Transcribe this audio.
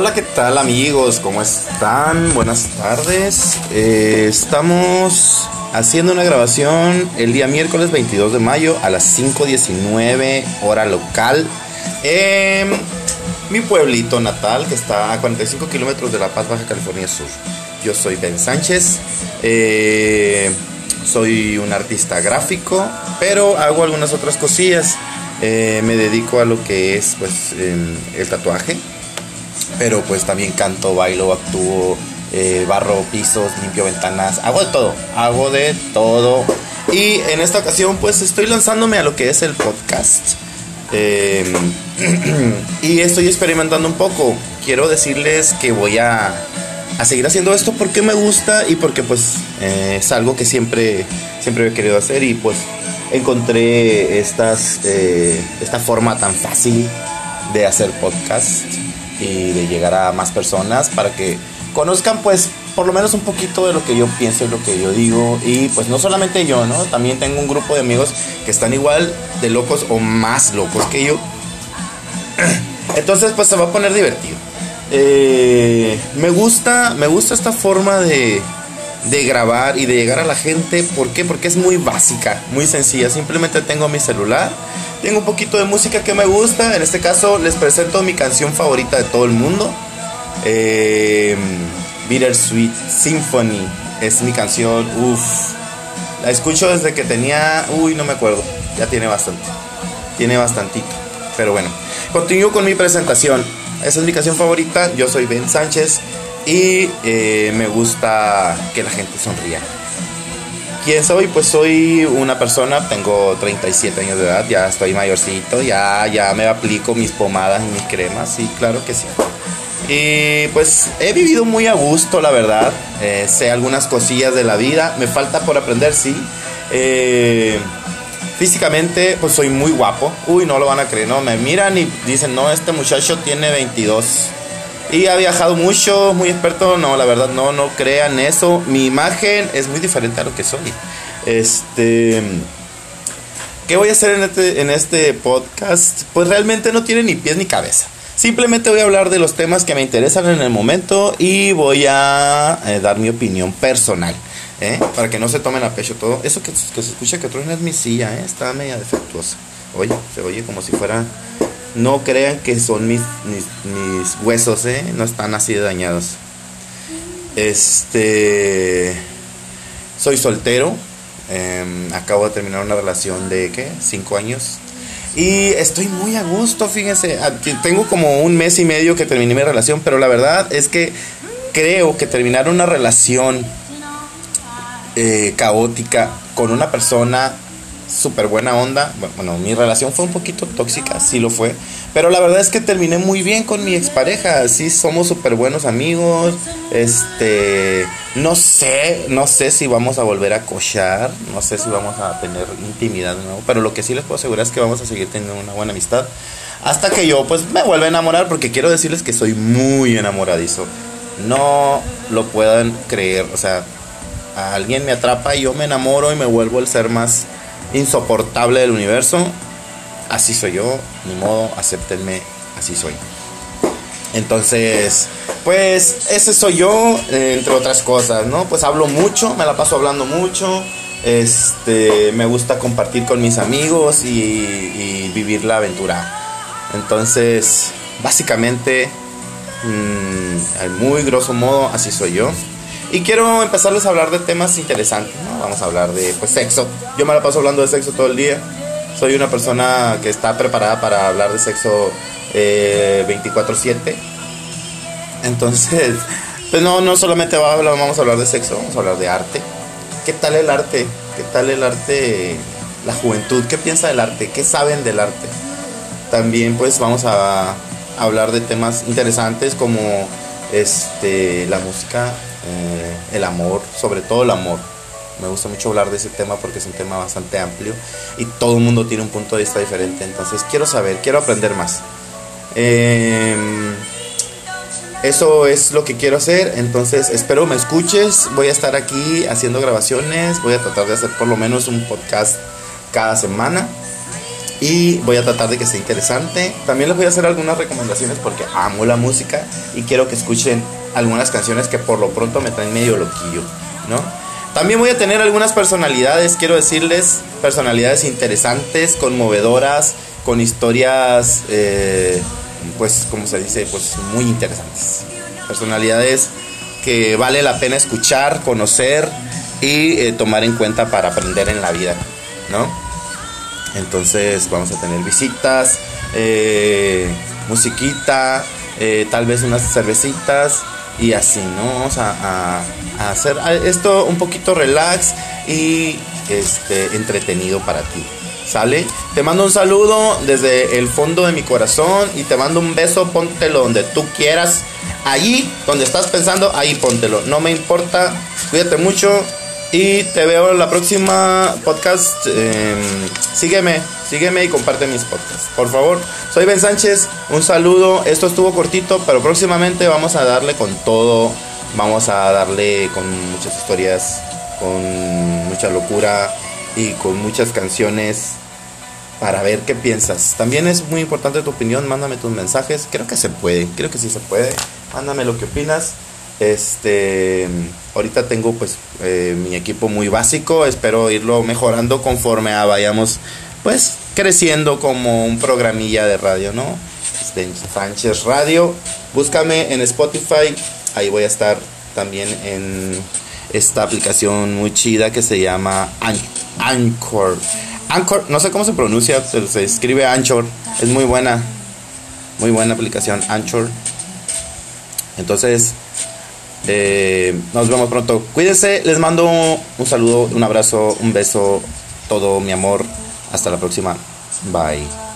Hola, ¿qué tal amigos? ¿Cómo están? Buenas tardes. Eh, estamos haciendo una grabación el día miércoles 22 de mayo a las 5.19 hora local en mi pueblito natal que está a 45 kilómetros de La Paz, Baja California Sur. Yo soy Ben Sánchez. Eh, soy un artista gráfico, pero hago algunas otras cosillas. Eh, me dedico a lo que es pues el tatuaje pero pues también canto, bailo, actúo, eh, barro pisos, limpio ventanas, hago de todo, hago de todo. Y en esta ocasión pues estoy lanzándome a lo que es el podcast. Em, y estoy experimentando un poco. Quiero decirles que voy a, a seguir haciendo esto porque me gusta y porque pues eh, es algo que siempre, siempre he querido hacer y pues encontré eh, esta forma tan fácil de hacer podcast y de llegar a más personas para que conozcan pues por lo menos un poquito de lo que yo pienso y lo que yo digo y pues no solamente yo, ¿no? También tengo un grupo de amigos que están igual de locos o más locos que yo. Entonces pues se va a poner divertido. Eh, me gusta, me gusta esta forma de, de grabar y de llegar a la gente. ¿Por qué? Porque es muy básica, muy sencilla. Simplemente tengo mi celular tengo un poquito de música que me gusta. En este caso les presento mi canción favorita de todo el mundo. Eh, Bittersweet Symphony. Es mi canción. Uff. La escucho desde que tenía... Uy, no me acuerdo. Ya tiene bastante. Tiene bastantito. Pero bueno. Continúo con mi presentación. Esa es mi canción favorita. Yo soy Ben Sánchez. Y eh, me gusta que la gente sonría. ¿Quién soy? Pues soy una persona, tengo 37 años de edad, ya estoy mayorcito, ya, ya me aplico mis pomadas y mis cremas, sí, claro que sí. Y pues he vivido muy a gusto, la verdad. Eh, sé algunas cosillas de la vida, me falta por aprender, sí. Eh, físicamente, pues soy muy guapo. Uy, no lo van a creer, ¿no? Me miran y dicen, no, este muchacho tiene 22 y ha viajado mucho, muy experto. No, la verdad, no, no crean eso. Mi imagen es muy diferente a lo que soy. Este. ¿Qué voy a hacer en este, este podcast? Pues realmente no tiene ni pies ni cabeza. Simplemente voy a hablar de los temas que me interesan en el momento y voy a eh, dar mi opinión personal. ¿eh? Para que no se tomen a pecho todo. Eso que, se escucha que truena es mi silla, ¿eh? está media defectuosa. Oye, se oye como si fuera no crean que son mis, mis, huesos, ¿eh? No están así de dañados. Este. Soy soltero. Em, acabo de terminar una relación de, ¿qué? Cinco años. Y estoy muy a gusto, fíjense. Tengo como un mes y medio que terminé mi relación, pero la verdad es que creo que terminar una relación eh, caótica con una persona súper buena onda. Bueno, mi relación fue un poquito tóxica, sí lo fue. Pero la verdad es que terminé muy bien con mi expareja. Sí, somos súper buenos amigos. Este, no sé, no sé si vamos a volver a cochar. No sé si vamos a tener intimidad de nuevo. Pero lo que sí les puedo asegurar es que vamos a seguir teniendo una buena amistad. Hasta que yo, pues, me vuelva a enamorar. Porque quiero decirles que soy muy enamoradizo. No lo puedan creer. O sea, alguien me atrapa y yo me enamoro y me vuelvo el ser más insoportable del universo. Así soy yo, ni modo, acéptenme, así soy. Entonces, pues ese soy yo, entre otras cosas, ¿no? Pues hablo mucho, me la paso hablando mucho. Este, me gusta compartir con mis amigos y, vivir la aventura. Entonces, básicamente, mm, muy grosso modo, así soy yo. Y quiero empezarles a hablar de temas interesantes, ¿no? Vamos a hablar de, pues, sexo. Yo me la paso hablando de sexo todo el día. Soy una persona que está preparada para hablar de sexo eh, 24/7. Entonces, pues no, no solamente vamos a hablar de sexo, vamos a hablar de arte. ¿Qué tal el arte? ¿Qué tal el arte? La juventud, ¿qué piensa del arte? ¿Qué saben del arte? También pues vamos a hablar de temas interesantes como este, la música, eh, el amor, sobre todo el amor. Me gusta mucho hablar de ese tema porque es un tema bastante amplio y todo el mundo tiene un punto de vista diferente. Entonces quiero saber, quiero aprender más. Em, eso es lo que quiero hacer. Entonces espero me escuches. Voy a estar aquí haciendo grabaciones. Voy a tratar de hacer por lo menos un podcast cada semana. y voy a tratar de que sea interesante. También les voy a hacer algunas recomendaciones porque amo la música y quiero que escuchen algunas canciones que por lo pronto me traen medio loquillo, ¿no? También voy a tener algunas personalidades, quiero decirles, personalidades interesantes, conmovedoras, con historias, eh, pues, como se dice, pues muy interesantes. Personalidades que vale la pena escuchar, conocer y eh, tomar en cuenta para aprender en la vida, ¿no? Entonces vamos a tener visitas, eh, musiquita, eh, tal vez unas cervecitas y así, ¿no? Vamos a, hacer esto un poquito relax y este, entretenido para ti. ¿Sale? Te mando un saludo desde el fondo de mi corazón y te mando un beso, póntelo donde tú quieras. Allí, donde estás pensando, ahí póntelo. No me importa. Cuídate mucho. Y te veo en la próxima podcast. Em, sígueme, sígueme y comparte mis podcasts. Por favor, soy Ben Sánchez. Un saludo. Esto estuvo cortito, pero próximamente vamos a darle con todo. Vamos a darle con muchas historias, con mucha locura y con muchas canciones para ver qué piensas. También es muy importante tu opinión. Mándame tus mensajes. Creo que se puede. Creo que sí se puede. Mándame lo que opinas. Este, ahorita tengo pues eh, mi equipo muy básico, espero irlo mejorando conforme vayamos pues creciendo como un programilla de radio, ¿no? De Sánchez Radio, búscame en Spotify, ahí voy a estar también en esta aplicación muy chida que se llama Anchor. Anchor, no sé cómo se pronuncia, se escribe Anchor, es muy buena, muy buena aplicación Anchor. Entonces, eh, nos vemos pronto. Cuídense, les mando un saludo, un abrazo, un beso, todo mi amor. Hasta la próxima. Bye.